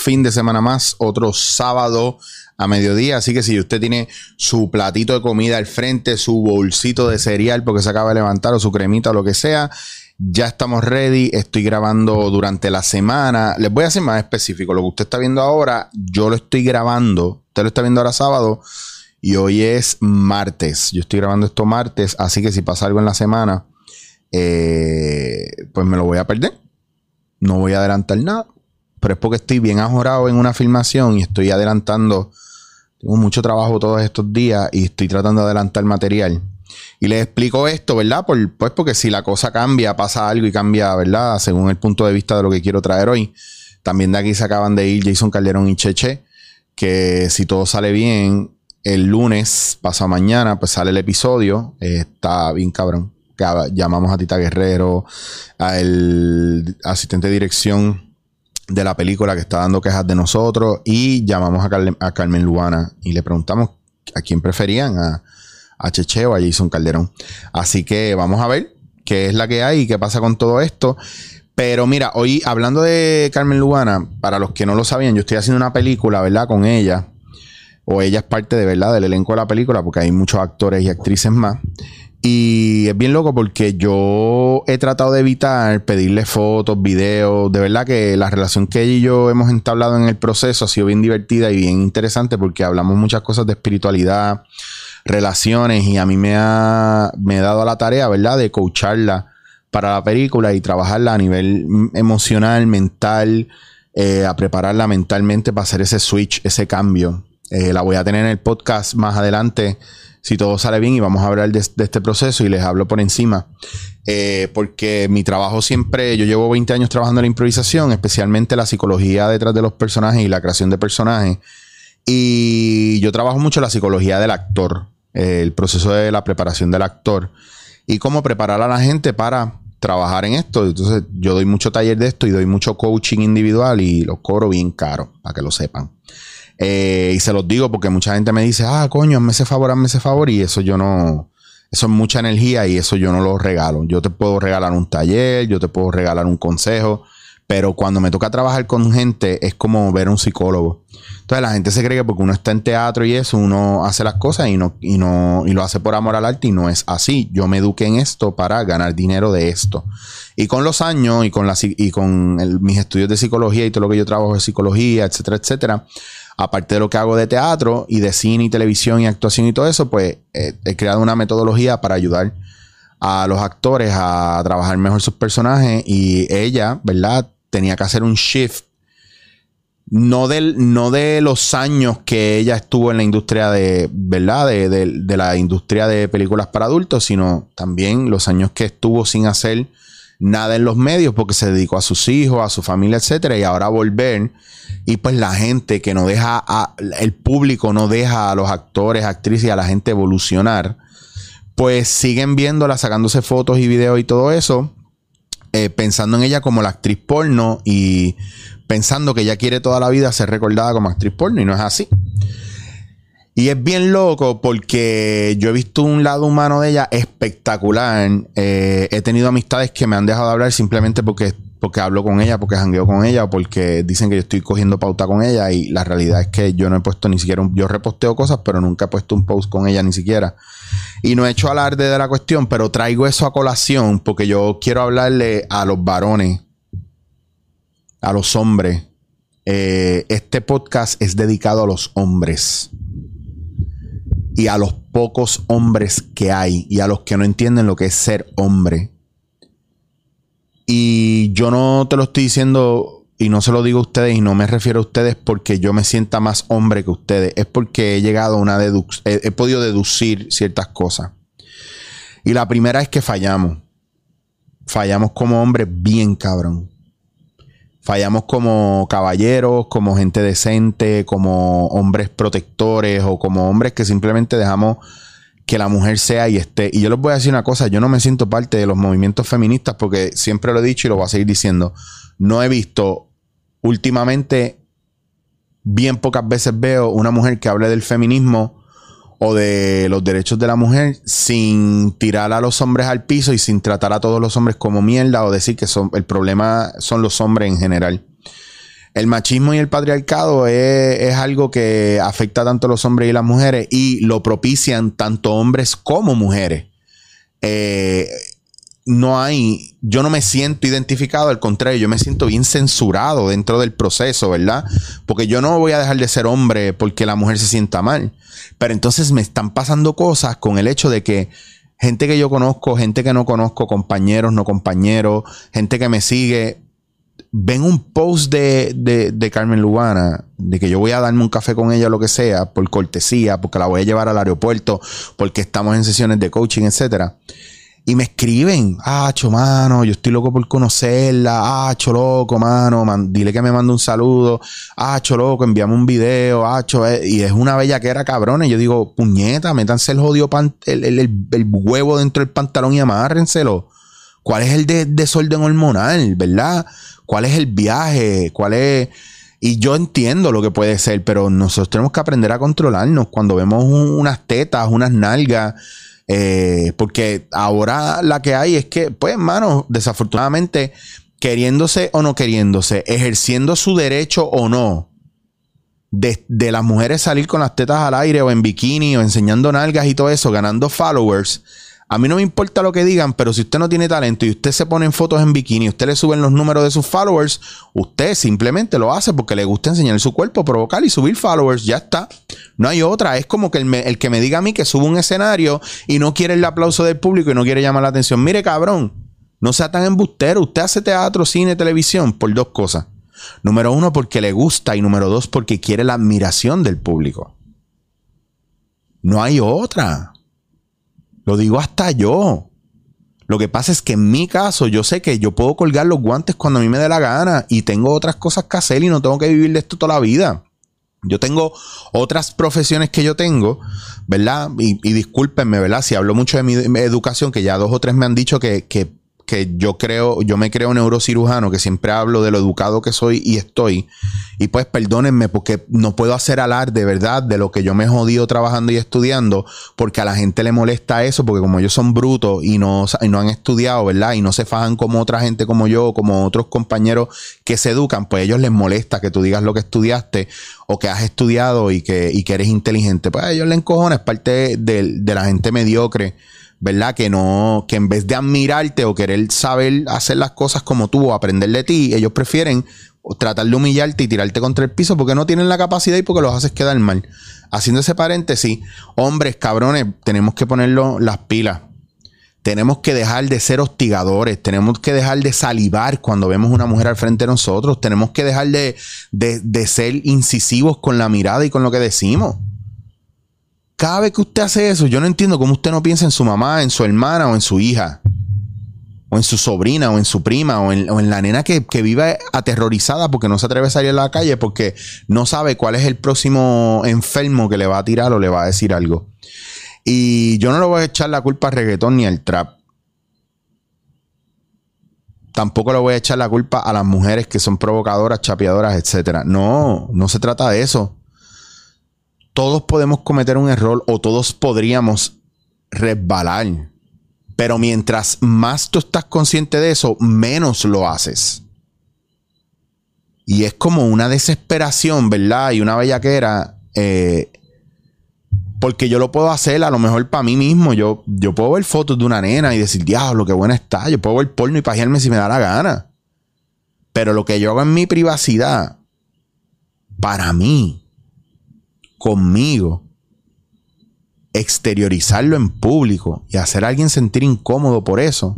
fin de semana más, otro sábado a mediodía. Así que si usted tiene su platito de comida al frente, su bolsito de cereal porque se acaba de levantar o su cremita o lo que sea, ya estamos ready. Estoy grabando durante la semana. Les voy a hacer más específico. Lo que usted está viendo ahora, yo lo estoy grabando. Usted lo está viendo ahora sábado y hoy es martes. Yo estoy grabando esto martes, así que si pasa algo en la semana, eh, pues me lo voy a perder. No voy a adelantar nada. Pero es porque estoy bien ajorado en una filmación y estoy adelantando tengo mucho trabajo todos estos días y estoy tratando de adelantar material. Y les explico esto, ¿verdad? Por, pues porque si la cosa cambia, pasa algo y cambia, ¿verdad? Según el punto de vista de lo que quiero traer hoy. También de aquí se acaban de ir Jason Calderón y Cheche, que si todo sale bien, el lunes, pasado mañana, pues sale el episodio. está bien cabrón. Llamamos a Tita Guerrero, al asistente de dirección de la película que está dando quejas de nosotros y llamamos a, Carmen Luana y le preguntamos a quién preferían, a, a Cheche o a Jason Calderón. Así que vamos a ver qué es la que hay y qué pasa con todo esto. Pero mira, hoy hablando de Carmen Luana, para los que no lo sabían, yo estoy haciendo una película, ¿verdad? Con ella. O ella es parte de verdad del elenco de la película, porque hay muchos actores y actrices más. Y es bien loco porque yo he tratado de evitar pedirle fotos, videos. De verdad que la relación que ella y yo hemos entablado en el proceso ha sido bien divertida y bien interesante porque hablamos muchas cosas de espiritualidad, relaciones y a mí me ha, me dado la tarea, ¿verdad?, de coacharla para la película y trabajarla a nivel emocional, mental, eh, a prepararla mentalmente para hacer ese switch, ese cambio. Eh, la voy a tener en el podcast más adelante si todo sale bien y vamos a hablar de, este proceso y les hablo por encima. Eh, porque mi trabajo siempre, yo llevo 20 años trabajando en la improvisación, especialmente la psicología detrás de los personajes y la creación de personajes. Y yo trabajo mucho la psicología del actor, eh, el proceso de la preparación del actor y cómo preparar a la gente para trabajar en esto. Entonces yo doy mucho taller de esto y doy mucho coaching individual y lo cobro bien caro, para que lo sepan. Eh, y se los digo porque mucha gente me dice, ah, coño, hazme ese favor, hazme ese favor. Y eso yo no, eso es mucha energía y eso yo no lo regalo. Yo te puedo regalar un taller, yo te puedo regalar un consejo, pero cuando me toca trabajar con gente es como ver a un psicólogo. Entonces la gente se cree que porque uno está en teatro y eso, uno hace las cosas y no, y no, y lo hace por amor al arte y no es así. Yo me eduqué en esto para ganar dinero de esto. Y con los años y con, la, y con mis estudios de psicología y todo lo que yo trabajo de psicología, etcétera, etcétera, aparte de lo que hago de teatro y de cine y televisión y actuación y todo eso, pues eh, he creado una metodología para ayudar a los actores a trabajar mejor sus personajes y ella, ¿verdad? Tenía que hacer un shift. No, del, no de los años que ella estuvo en la industria de, ¿verdad? De, de la industria de películas para adultos, sino también los años que estuvo sin hacer nada en los medios porque se dedicó a sus hijos, a su familia, etcétera, y ahora volver y pues la gente que no deja a, el público no deja a los actores, actrices y a la gente evolucionar, pues siguen viéndola, sacándose fotos y videos y todo eso, eh, pensando en ella como la actriz porno y pensando que ella quiere toda la vida ser recordada como actriz porno y no es así. Y es bien loco porque yo he visto un lado humano de ella espectacular. Eh, he tenido amistades que me han dejado de hablar simplemente porque, porque hablo con ella, porque jangueo con ella, o porque dicen que yo estoy cogiendo pauta con ella. Y la realidad es que yo no he puesto ni siquiera un. Yo reposteo cosas, pero nunca he puesto un post con ella ni siquiera. Y no he hecho alarde de la cuestión, pero traigo eso a colación porque yo quiero hablarle a los varones, a los hombres. Eh, este podcast es dedicado a los hombres y a los pocos hombres que hay y a los que no entienden lo que es ser hombre. Y yo no te lo estoy diciendo y no se lo digo a ustedes y no me refiero a ustedes porque yo me sienta más hombre que ustedes, es porque he llegado a una he podido deducir ciertas cosas. Y la primera es que fallamos. Fallamos como hombres bien cabrón fallamos como caballeros, como gente decente, como hombres protectores o como hombres que simplemente dejamos que la mujer sea y esté. Y yo les voy a decir una cosa, yo no me siento parte de los movimientos feministas porque siempre lo he dicho y lo voy a seguir diciendo. No he visto últimamente, bien pocas veces veo una mujer que hable del feminismo o de los derechos de la mujer sin tirar a los hombres al piso y sin tratar a todos los hombres como mierda o decir que son, el problema son los hombres en general. el machismo y el patriarcado es, algo que afecta tanto a los hombres y las mujeres y lo propician tanto hombres como mujeres. Eh, no hay, yo no me siento identificado, al contrario, yo me siento bien censurado dentro del proceso, ¿verdad? Porque yo no voy a dejar de ser hombre porque la mujer se sienta mal. Pero entonces me están pasando cosas con el hecho de que gente que yo conozco, gente que no conozco, compañeros, no compañeros, gente que me sigue, ven un post de, de, Carmen Lubana, de que yo voy a darme un café con ella lo que sea, por cortesía, porque la voy a llevar al aeropuerto, porque estamos en sesiones de coaching, etcétera. Y me escriben, acho, mano, yo estoy loco por conocerla, acho, loco, mano, dile que me mande un saludo, acho, loco, envíame un video, acho, eh", y es una bella que era cabrón. Y yo digo, puñeta, métanse el jodido el, el, huevo dentro del pantalón y amárrenselo. ¿Cuál es el desorden hormonal, verdad? ¿Cuál es el viaje? ¿Cuál es...? Y yo entiendo lo que puede ser, pero nosotros tenemos que aprender a controlarnos cuando vemos unas tetas, unas nalgas. Eh, porque ahora la que hay es que, pues, hermano, desafortunadamente, queriéndose o no queriéndose, ejerciendo su derecho o no, de, de, las mujeres salir con las tetas al aire o en bikini o enseñando nalgas y todo eso, ganando followers, a mí no me importa lo que digan, pero si usted no tiene talento y usted se pone en fotos en bikini, usted le suben los números de sus followers, usted simplemente lo hace porque le gusta enseñar su cuerpo, provocar y subir followers, ya está. No hay otra. Es como que el, que me diga a mí que subo un escenario y no quiere el aplauso del público y no quiere llamar la atención. Mire, cabrón, no sea tan embustero. Usted hace teatro, cine, televisión por dos cosas. Número uno, porque le gusta y número dos, porque quiere la admiración del público. No hay otra. Lo digo hasta yo. Lo que pasa es que en mi caso yo sé que yo puedo colgar los guantes cuando a mí me dé la gana y tengo otras cosas que hacer y no tengo que vivir de esto toda la vida. Yo tengo otras profesiones que yo tengo, ¿verdad? Y, discúlpenme, ¿verdad? Si hablo mucho de mi, educación, que ya dos o tres me han dicho que, que yo creo, yo me creo neurocirujano, que siempre hablo de lo educado que soy y estoy. Y pues perdónenme porque no puedo hacer alar de verdad de lo que yo me he jodido trabajando y estudiando, porque a la gente le molesta eso, porque como ellos son brutos y no, y no han estudiado, ¿verdad? Y no se fajan como otra gente como yo, como otros compañeros que se educan, pues a ellos les molesta que tú digas lo que estudiaste o que has estudiado y que, y que eres inteligente. Pues a ellos les encojona, es parte de, de la gente mediocre ¿verdad? Que no, que en vez de admirarte o querer saber hacer las cosas como tú o aprender de ti, ellos prefieren tratar de humillarte y tirarte contra el piso porque no tienen la capacidad y porque los haces quedar mal. Haciendo ese paréntesis, hombres, cabrones, tenemos que ponerlo las pilas. Tenemos que dejar de ser hostigadores, tenemos que dejar de salivar cuando vemos una mujer al frente de nosotros, tenemos que dejar de, de ser incisivos con la mirada y con lo que decimos. Cada vez que usted hace eso, yo no entiendo cómo usted no piensa en su mamá, en su hermana o en su hija. O en su sobrina, o en su prima, o en, la nena que, vive aterrorizada porque no se atreve a salir a la calle porque no sabe cuál es el próximo enfermo que le va a tirar o le va a decir algo. Y yo no le voy a echar la culpa al reggaetón ni al trap. Tampoco le voy a echar la culpa a las mujeres que son provocadoras, chapeadoras, etc. No, no se trata de eso todos podemos cometer un error o todos podríamos resbalar. Pero mientras más tú estás consciente de eso, menos lo haces. Y es como una desesperación, ¿verdad? Y una bellaquera. Eh, porque yo lo puedo hacer a lo mejor para mí mismo. Yo, yo puedo ver fotos de una nena y decir, diablo, qué buena está. Yo puedo ver porno y pajearme si me da la gana. Pero lo que yo hago en mi privacidad, para mí, conmigo, exteriorizarlo en público y hacer a alguien sentir incómodo por eso.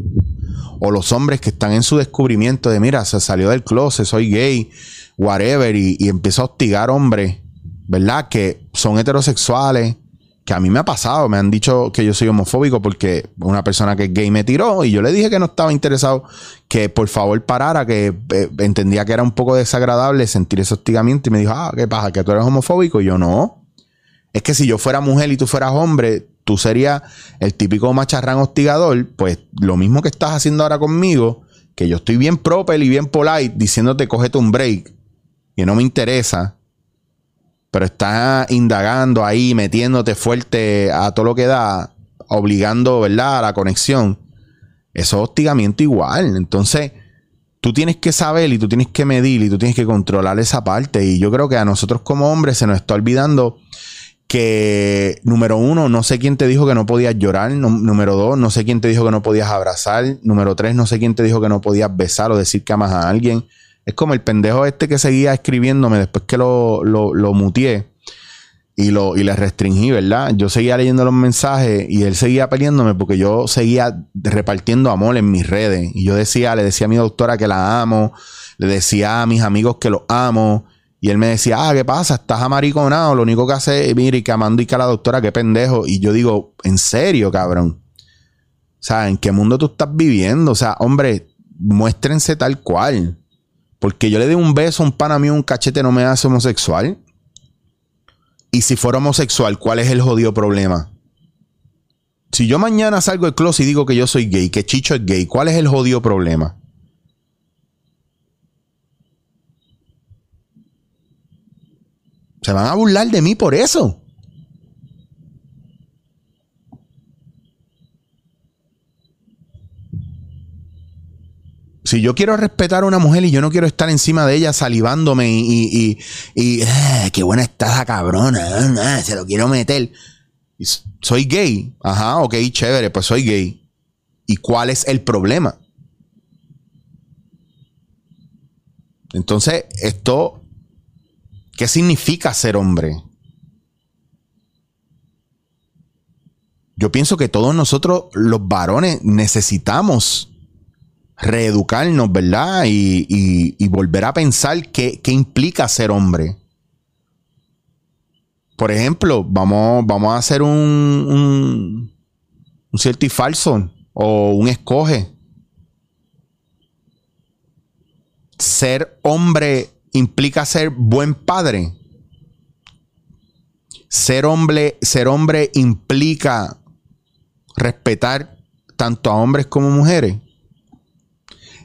O los hombres que están en su descubrimiento de, mira, se salió del closet, soy gay, whatever, y, y empieza a hostigar hombres, ¿verdad? Que son heterosexuales, que a mí me ha pasado, me han dicho que yo soy homofóbico porque una persona que es gay me tiró y yo le dije que no estaba interesado, que por favor parara, que eh, entendía que era un poco desagradable sentir ese hostigamiento y me dijo, ah, ¿qué pasa? ¿Que tú eres homofóbico? Y yo no. Es que si yo fuera mujer y tú fueras hombre, tú serías el típico macharrán hostigador, pues lo mismo que estás haciendo ahora conmigo, que yo estoy bien proper y bien polite diciéndote cógete un break, y no me interesa pero está indagando ahí, metiéndote fuerte a todo lo que da, obligando, ¿verdad?, a la conexión. Eso es hostigamiento igual. Entonces, tú tienes que saber y tú tienes que medir y tú tienes que controlar esa parte. Y yo creo que a nosotros como hombres se nos está olvidando que, número uno, no sé quién te dijo que no podías llorar. número dos, no sé quién te dijo que no podías abrazar. Número tres, no sé quién te dijo que no podías besar o decir que amas a alguien. Es como el pendejo este que seguía escribiéndome después que lo, lo, lo mutié y, lo, y le restringí, ¿verdad? Yo seguía leyendo los mensajes y él seguía peleándome porque yo seguía repartiendo amor en mis redes. Y yo decía, le decía a mi doctora que la amo, le decía a mis amigos que lo amo. Y él me decía, ah, ¿qué pasa? Estás amariconado. Lo único que hace es, mire, y que amando y que a la doctora, qué pendejo. Y yo digo, ¿en serio, cabrón? O sea, ¿en qué mundo tú estás viviendo? O sea, hombre, muéstrense tal cual. Porque yo le di un beso a un pan a mí, un cachete no me hace homosexual. Y si fuera homosexual, ¿cuál es el jodido problema? Si yo mañana salgo de closet y digo que yo soy gay, que Chicho es gay, ¿cuál es el jodido problema? Se van a burlar de mí por eso. Si yo quiero respetar a una mujer y yo no quiero estar encima de ella salivándome y, ah, qué buena está esa cabrona, ah, se lo quiero meter. soy gay. Ajá, ok, chévere, pues soy gay. ¿Y cuál es el problema? Entonces, esto, ¿qué significa ser hombre? Yo pienso que todos nosotros, los varones, necesitamos reeducarnos, ¿verdad? Y, volver a pensar qué, implica ser hombre. Por ejemplo, vamos, vamos a hacer un, un, un cierto y falso o un escoge. Ser hombre implica ser buen padre. Ser hombre, ser hombre implica respetar tanto a hombres como mujeres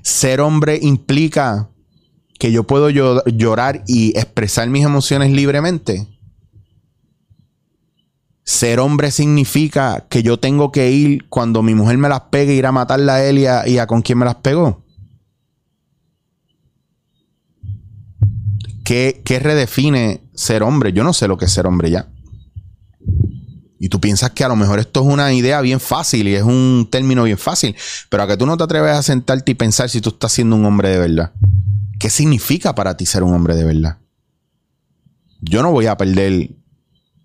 ser hombre implica que yo puedo llorar y expresar mis emociones libremente. Ser hombre significa que yo tengo que ir cuando mi mujer me las pegue, ir a matarla a él y a, con quien me las pegó. ¿Qué, ¿Qué redefine ser hombre? Yo no sé lo que es ser hombre ya. Y tú piensas que a lo mejor esto es una idea bien fácil y es un término bien fácil, pero a que tú no te atreves a sentarte y pensar si tú estás siendo un hombre de verdad. ¿Qué significa para ti ser un hombre de verdad? Yo no voy a perder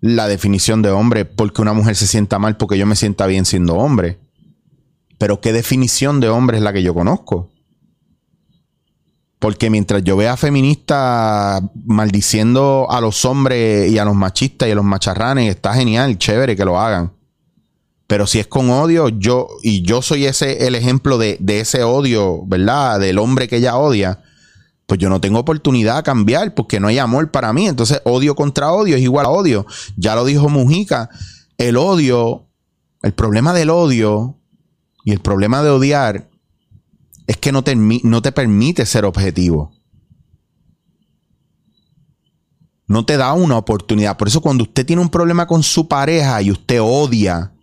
la definición de hombre porque una mujer se sienta mal porque yo me sienta bien siendo hombre. Pero ¿qué definición de hombre es la que yo conozco? Porque mientras yo vea feministas maldiciendo a los hombres y a los machistas y a los macharranes, está genial, chévere que lo hagan. Pero si es con odio, yo, y yo soy ese el ejemplo de, de ese odio, ¿verdad? Del hombre que ella odia, pues yo no tengo oportunidad de cambiar porque no hay amor para mí. Entonces, odio contra odio es igual a odio. Ya lo dijo Mujica, el odio, el problema del odio y el problema de odiar es que no te, no te permite ser objetivo. No te da una oportunidad. Por eso cuando usted tiene un problema con su pareja y usted odia,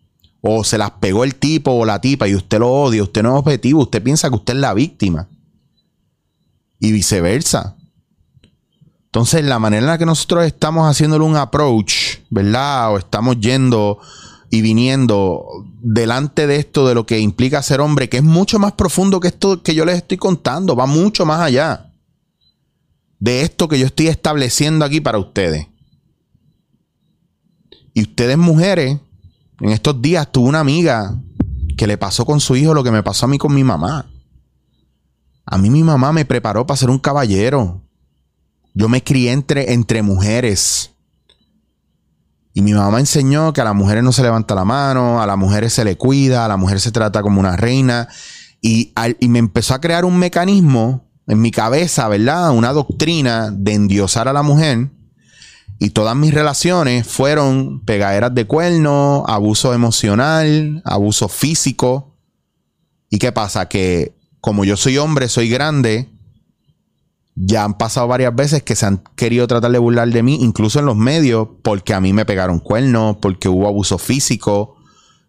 o se las pegó el tipo o la tipa y usted lo odia, usted no es objetivo, usted piensa que usted es la víctima. Y viceversa. Entonces, la manera en la que nosotros estamos haciéndole un approach, ¿verdad? O estamos yendo y viniendo delante de esto, de lo que implica ser hombre, que es mucho más profundo que esto que yo les estoy contando, va mucho más allá de esto que yo estoy estableciendo aquí para ustedes. Y ustedes mujeres, en estos días tuve una amiga que le pasó con su hijo lo que me pasó a mí con mi mamá. A mí mi mamá me preparó para ser un caballero. Yo me crié entre, entre mujeres. Y mi mamá enseñó que a las mujeres no se levanta la mano, a las mujeres se le cuida, a la mujer se trata como una reina. Y, me empezó a crear un mecanismo en mi cabeza, ¿verdad? Una doctrina de endiosar a la mujer. Y todas mis relaciones fueron pegaderas de cuerno, abuso emocional, abuso físico. ¿Y qué pasa? Que como yo soy hombre, soy grande, ya han pasado varias veces que se han querido tratar de burlar de mí, incluso en los medios, porque a mí me pegaron cuernos, porque hubo abuso físico,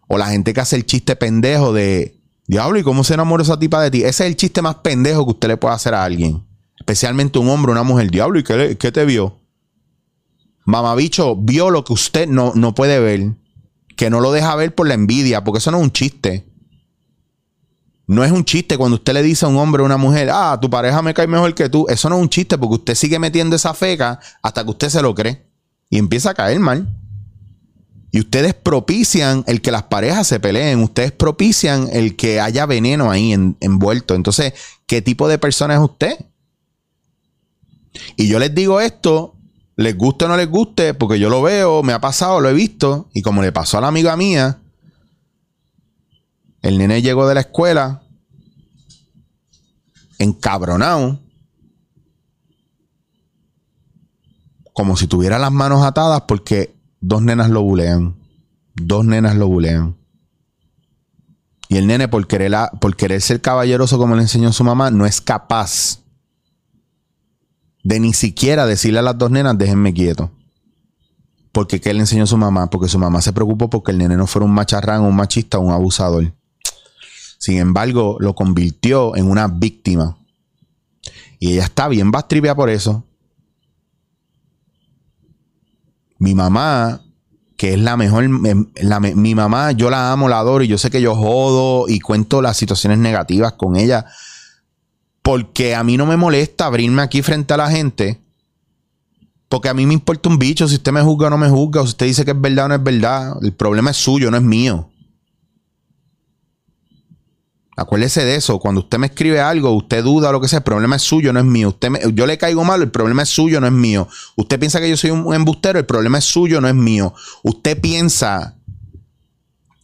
o la gente que hace el chiste pendejo de, Diablo, ¿y cómo se enamoró esa tipa de ti? Ese es el chiste más pendejo que usted le puede hacer a alguien. Especialmente un hombre, una mujer. Diablo, ¿y qué, te vio? Mamabicho vio lo que usted no, no puede ver. Que no lo deja ver por la envidia, porque eso no es un chiste. No es un chiste cuando usted le dice a un hombre o una mujer, ah, tu pareja me cae mejor que tú. Eso no es un chiste porque usted sigue metiendo esa feca hasta que usted se lo cree y empieza a caer mal. Y ustedes propician el que las parejas se peleen, ustedes propician el que haya veneno ahí envuelto. Entonces, ¿qué tipo de persona es usted? Y yo les digo esto, les guste o no les guste, porque yo lo veo, me ha pasado, lo he visto, y como le pasó a la amiga mía, el nene llegó de la escuela encabronado, como si tuviera las manos atadas porque dos nenas lo bulean. Dos nenas lo bulean. Y el nene, por querer, ser caballeroso como le enseñó su mamá, no es capaz de ni siquiera decirle a las dos nenas, déjenme quieto. Porque ¿qué le enseñó su mamá? Porque su mamá se preocupó porque el nene no fuera un macharrán, un machista, un abusador. Sin embargo, lo convirtió en una víctima. Y ella está bien bastripia por eso. Mi mamá, que es la mejor, mi mamá, yo la amo, la adoro y yo sé que yo jodo y cuento las situaciones negativas con ella. Porque a mí no me molesta abrirme aquí frente a la gente. Porque a mí me importa un bicho si usted me juzga o no me juzga, o si usted dice que es verdad o no es verdad. El problema es suyo, no es mío. Acuérdese de eso. Cuando usted me escribe algo, usted duda o lo que sea, el problema es suyo, no es mío. Usted yo le caigo mal, el problema es suyo, no es mío. Usted piensa que yo soy un embustero, el problema es suyo, no es mío. Usted piensa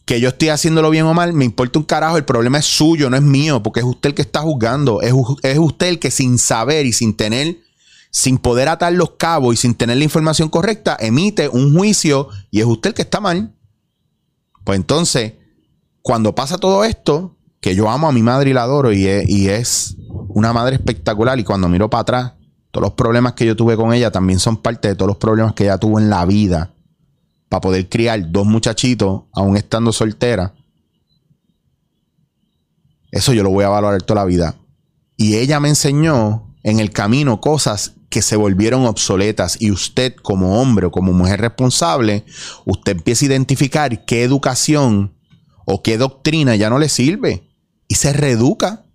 que yo estoy haciéndolo bien o mal, me importa un carajo, el problema es suyo, no es mío, porque es usted el que está juzgando. Es, es usted el que sin saber y sin tener, sin poder atar los cabos y sin tener la información correcta, emite un juicio y es usted el que está mal. Pues entonces, cuando pasa todo esto, que yo amo a mi madre y la adoro y es, una madre espectacular y cuando miro para atrás, todos los problemas que yo tuve con ella también son parte de todos los problemas que ella tuvo en la vida para poder criar dos muchachitos aún estando soltera. Eso yo lo voy a valorar toda la vida. Y ella me enseñó en el camino cosas que se volvieron obsoletas y usted como hombre o como mujer responsable, usted empieza a identificar qué educación o qué doctrina ya no le sirve y se reeduca.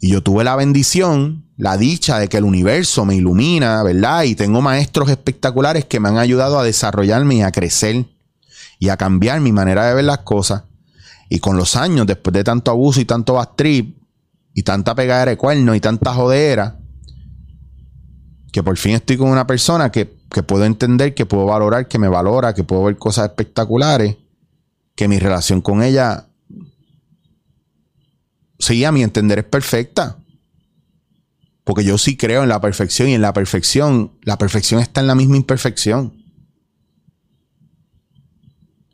Y yo tuve la bendición, la dicha de que el universo me ilumina, ¿verdad? Y tengo maestros espectaculares que me han ayudado a desarrollarme y a crecer y a cambiar mi manera de ver las cosas. Y con los años, después de tanto abuso y tanto bastrip y tanta pegadera de cuernos y tanta jodera, que por fin estoy con una persona que, que puedo entender, que puedo valorar, que me valora, que puedo ver cosas espectaculares, que mi relación con ella sí, a mi entender es perfecta. Porque yo sí creo en la perfección y en la perfección, la perfección está en la misma imperfección.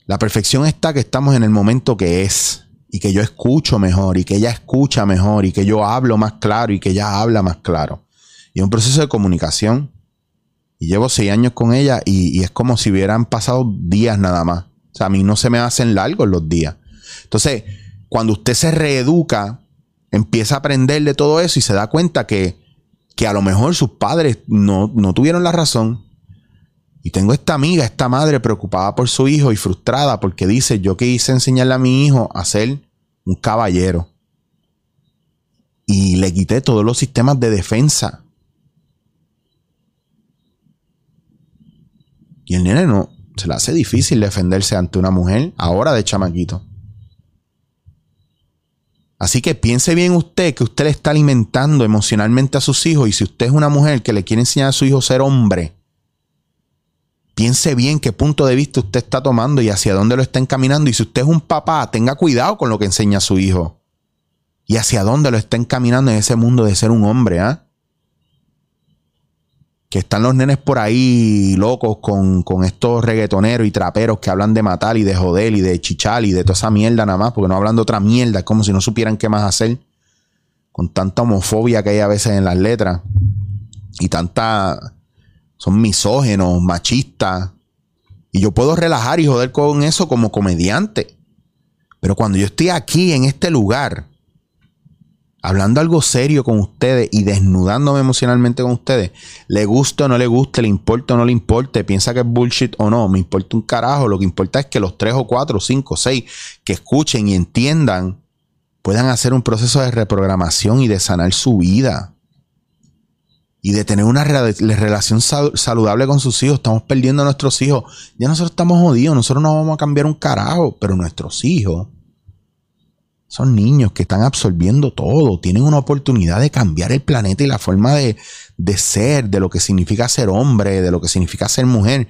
La perfección está que estamos en el momento que es y que yo escucho mejor y que ella escucha mejor y que yo hablo más claro y que ella habla más claro. Y es un proceso de comunicación. Y llevo seis años con ella y, y es como si hubieran pasado días nada más. O sea, a mí no se me hacen largos los días. Entonces, cuando usted se reeduca, empieza a aprender de todo eso y se da cuenta que, que a lo mejor sus padres no, no tuvieron la razón. Y tengo esta amiga, esta madre preocupada por su hijo y frustrada porque dice, yo quise enseñarle a mi hijo a ser un caballero. Y le quité todos los sistemas de defensa. Y el nene no, se le hace difícil defenderse ante una mujer ahora de chamaquito. Así que piense bien usted que usted le está alimentando emocionalmente a sus hijos y si usted es una mujer que le quiere enseñar a su hijo a ser hombre, piense bien qué punto de vista usted está tomando y hacia dónde lo está encaminando. Y si usted es un papá, tenga cuidado con lo que enseña a su hijo y hacia dónde lo está encaminando en ese mundo de ser un hombre. ¿ah? Que están los nenes por ahí locos con, estos reggaetoneros y traperos que hablan de matar y de joder y de chichar y de toda esa mierda nada más, porque no hablan de otra mierda, es como si no supieran qué más hacer, con tanta homofobia que hay a veces en las letras y tanta... son misógenos, machistas, y yo puedo relajar y joder con eso como comediante. Pero cuando yo estoy aquí en este lugar, hablando algo serio con ustedes y desnudándome emocionalmente con ustedes, le gusta o no le guste, le importa o no le importe, piensa que es bullshit o no, me importa un carajo. Lo que importa es que los tres o cuatro, cinco, seis que escuchen y entiendan puedan hacer un proceso de reprogramación y de sanar su vida. Y de tener una relación saludable con sus hijos. Estamos perdiendo a nuestros hijos. Ya nosotros estamos jodidos. Nosotros no vamos a cambiar un carajo. Pero nuestros hijos son niños que están absorbiendo todo. Tienen una oportunidad de cambiar el planeta y la forma de, de ser, de lo que significa ser hombre, de lo que significa ser mujer.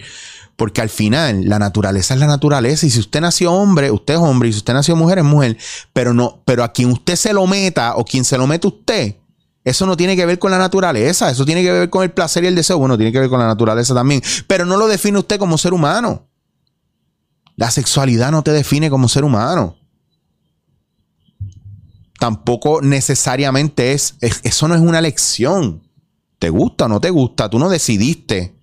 Porque al final la naturaleza es la naturaleza. Y si usted nació hombre, usted es hombre. Y si usted nació mujer, es mujer. Pero no, pero a quien usted se lo meta o quien se lo mete usted, eso no tiene que ver con la naturaleza. Eso tiene que ver con el placer y el deseo. Bueno, tiene que ver con la naturaleza también. Pero no lo define usted como ser humano. La sexualidad no te define como ser humano. Tampoco necesariamente es, es eso no es una elección. ¿Te gusta o no te gusta? Tú no decidiste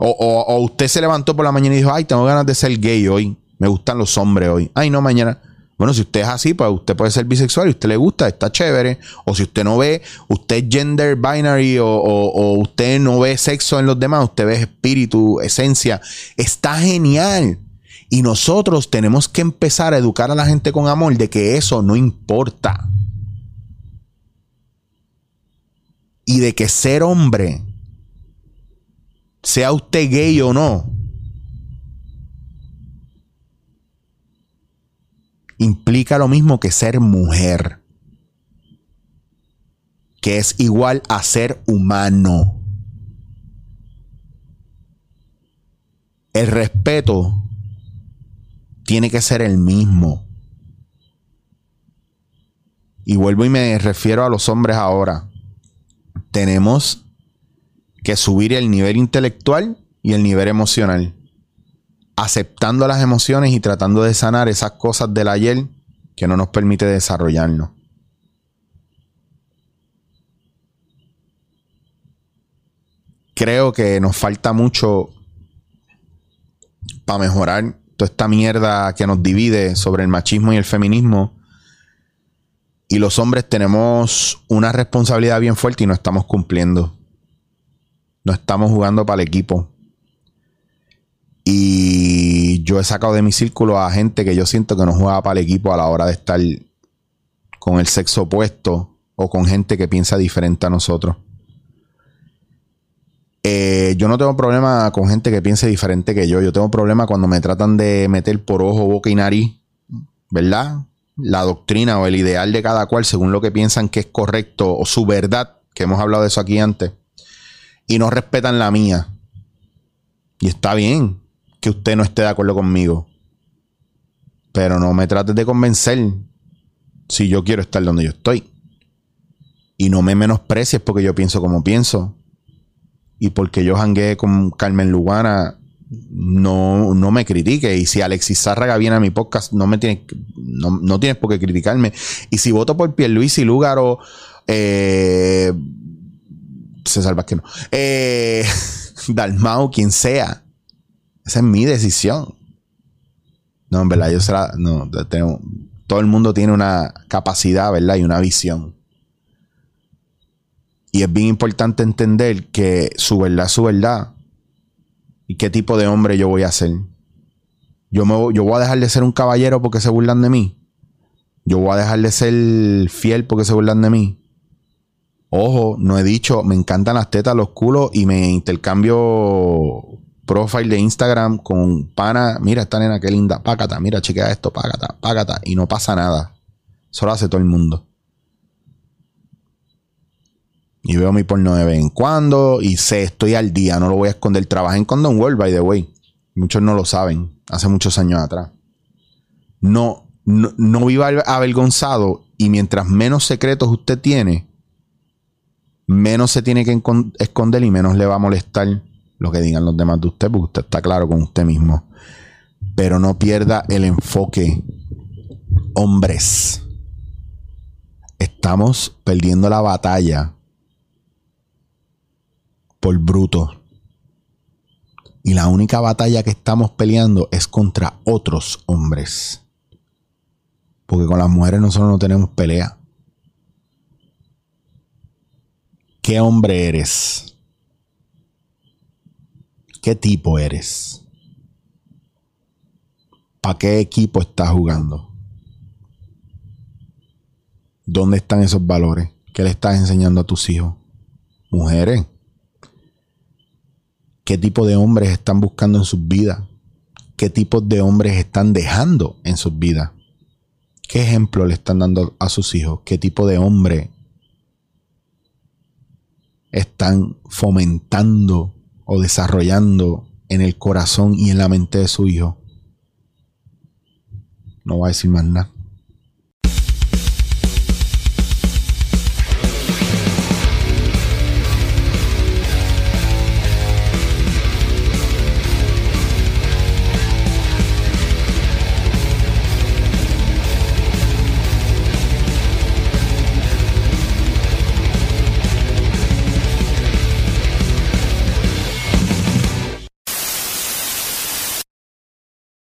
O, usted se levantó por la mañana y dijo, ay, tengo ganas de ser gay hoy. Me gustan los hombres hoy. Ay, no, mañana. Bueno, si usted es así, pues usted puede ser bisexual y usted le gusta, está chévere. O si usted no ve, usted es gender binary o, usted no ve sexo en los demás, usted ve espíritu, esencia. Está genial. Y nosotros tenemos que empezar a educar a la gente con amor de que eso no importa. Y de que ser hombre sea usted gay o no, implica lo mismo que ser mujer, que es igual a ser humano. El respeto tiene que ser el mismo. Y vuelvo y me refiero a los hombres ahora. Tenemos que subir el nivel intelectual y el nivel emocional. Aceptando las emociones y tratando de sanar esas cosas del ayer que no nos permite desarrollarnos. Creo que nos falta mucho para mejorar toda esta mierda que nos divide sobre el machismo y el feminismo. Y los hombres tenemos una responsabilidad bien fuerte y no estamos cumpliendo. No estamos jugando para el equipo. Y yo he sacado de mi círculo a gente que yo siento que no juega para el equipo a la hora de estar con el sexo opuesto o con gente que piensa diferente a nosotros. Eh, yo no tengo problema con gente que piense diferente que yo. Yo tengo problema cuando me tratan de meter por ojo, boca y nariz, ¿verdad? La doctrina o el ideal de cada cual según lo que piensan que es correcto o su verdad, que hemos hablado de eso aquí antes y no respetan la mía. Y está bien que usted no esté de acuerdo conmigo. Pero no me trates de convencer si yo quiero estar donde yo estoy. Y no me menosprecies porque yo pienso como pienso. Y porque yo jangué con Carmen Lugana, no, no me critique. Y si Alexis Zárraga viene a mi podcast, no me tienes, no, tienes por qué criticarme. Y si voto por Pierluisi Lugaro, eh, César que no. Eh, Dalmau, quien sea. Esa es mi decisión. No, en verdad, yo será. No, tengo, todo el mundo tiene una capacidad, ¿verdad? Y una visión. Y es bien importante entender que su verdad su verdad. Y qué tipo de hombre yo voy a ser. Yo, me, yo voy a dejar de ser un caballero porque se burlan de mí. Yo voy a dejar de ser fiel porque se burlan de mí. Ojo, no he dicho, me encantan las tetas, los culos y me intercambio profile de Instagram con pana. Mira esta nena, qué linda, págata, mira, chequea esto, págata, págata. Y no pasa nada. Solo hace todo el mundo. Y veo mi porno de vez en cuando y sé, estoy al día, no lo voy a esconder. Trabajé en Condom World, by the way. Muchos no lo saben, hace muchos años atrás. No, no, no viva avergonzado y mientras menos secretos usted tiene, menos se tiene que esconder y menos le va a molestar lo que digan los demás de usted, porque usted está claro con usted mismo. Pero no pierda el enfoque. Hombres, estamos perdiendo la batalla por bruto. Y la única batalla que estamos peleando es contra otros hombres. Porque con las mujeres nosotros no tenemos pelea. ¿Qué hombre eres? ¿Qué tipo eres? ¿Para qué equipo estás jugando? ¿Dónde están esos valores? ¿Qué le estás enseñando a tus hijos? Mujeres. ¿Qué tipo de hombres están buscando en sus vidas? ¿Qué tipo de hombres están dejando en sus vidas? ¿Qué ejemplo le están dando a sus hijos? ¿Qué tipo de hombre están fomentando o desarrollando en el corazón y en la mente de su hijo? No voy a decir más nada.